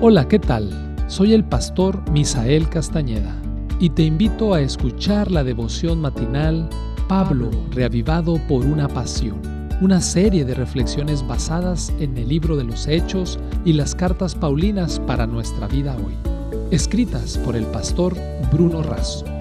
Hola, ¿qué tal? Soy el pastor Misael Castañeda y te invito a escuchar la devoción matinal Pablo, reavivado por una pasión, una serie de reflexiones basadas en el libro de los Hechos y las cartas Paulinas para nuestra vida hoy, escritas por el pastor Bruno Razo.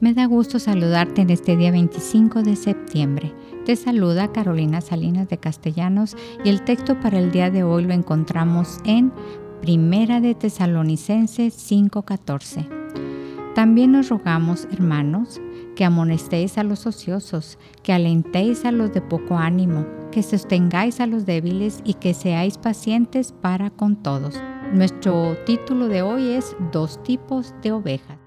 Me da gusto saludarte en este día 25 de septiembre. Te saluda Carolina Salinas de Castellanos y el texto para el día de hoy lo encontramos en Primera de Tesalonicenses 5:14. También nos rogamos, hermanos, que amonestéis a los ociosos, que alentéis a los de poco ánimo, que sostengáis a los débiles y que seáis pacientes para con todos. Nuestro título de hoy es Dos tipos de ovejas.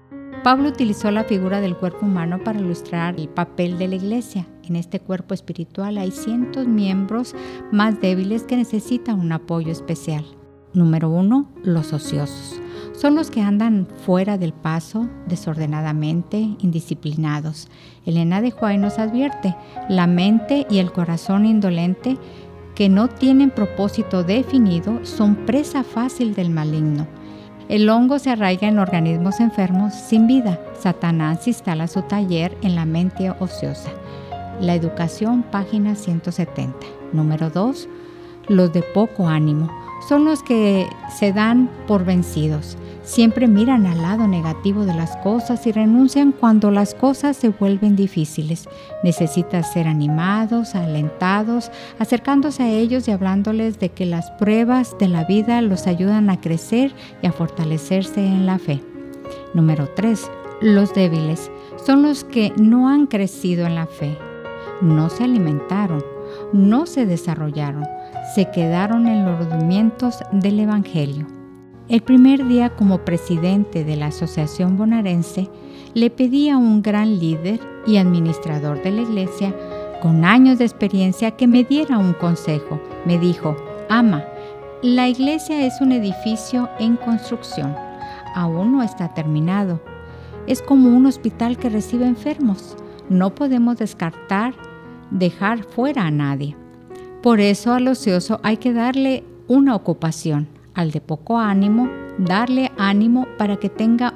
Pablo utilizó la figura del cuerpo humano para ilustrar el papel de la iglesia. En este cuerpo espiritual hay cientos miembros más débiles que necesitan un apoyo especial. Número uno, los ociosos. Son los que andan fuera del paso, desordenadamente, indisciplinados. Elena de Juárez nos advierte, la mente y el corazón indolente que no tienen propósito definido son presa fácil del maligno. El hongo se arraiga en organismos enfermos sin vida. Satanás instala su taller en la mente ociosa. La educación, página 170. Número 2. Los de poco ánimo. Son los que se dan por vencidos. Siempre miran al lado negativo de las cosas y renuncian cuando las cosas se vuelven difíciles. Necesitan ser animados, alentados, acercándose a ellos y hablándoles de que las pruebas de la vida los ayudan a crecer y a fortalecerse en la fe. Número 3. Los débiles son los que no han crecido en la fe, no se alimentaron, no se desarrollaron, se quedaron en los rudimientos del Evangelio. El primer día como presidente de la Asociación Bonaerense, le pedí a un gran líder y administrador de la iglesia, con años de experiencia, que me diera un consejo. Me dijo, ama, la iglesia es un edificio en construcción. Aún no está terminado. Es como un hospital que recibe enfermos. No podemos descartar, dejar fuera a nadie. Por eso al ocioso hay que darle una ocupación al de poco ánimo, darle ánimo para que tenga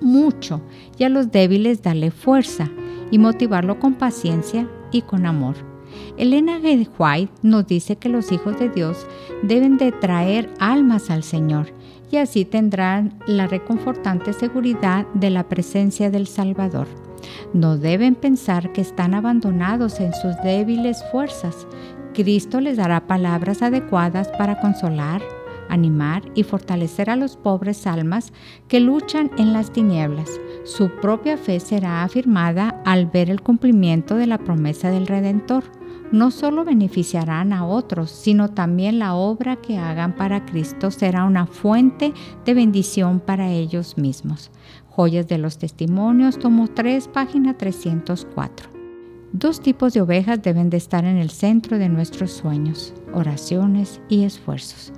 mucho y a los débiles darle fuerza y motivarlo con paciencia y con amor. Elena G. White nos dice que los hijos de Dios deben de traer almas al Señor y así tendrán la reconfortante seguridad de la presencia del Salvador. No deben pensar que están abandonados en sus débiles fuerzas. Cristo les dará palabras adecuadas para consolar, animar y fortalecer a los pobres almas que luchan en las tinieblas. Su propia fe será afirmada al ver el cumplimiento de la promesa del Redentor. No solo beneficiarán a otros, sino también la obra que hagan para Cristo será una fuente de bendición para ellos mismos. Joyas de los Testimonios, tomo 3, página 304. Dos tipos de ovejas deben de estar en el centro de nuestros sueños, oraciones y esfuerzos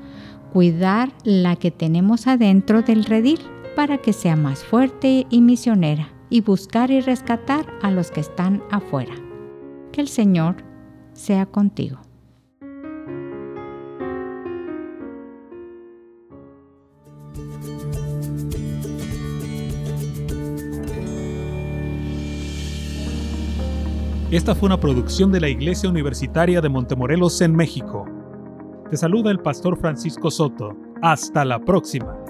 cuidar la que tenemos adentro del redil para que sea más fuerte y misionera y buscar y rescatar a los que están afuera. Que el Señor sea contigo. Esta fue una producción de la Iglesia Universitaria de Montemorelos en México. Te saluda el pastor Francisco Soto. Hasta la próxima.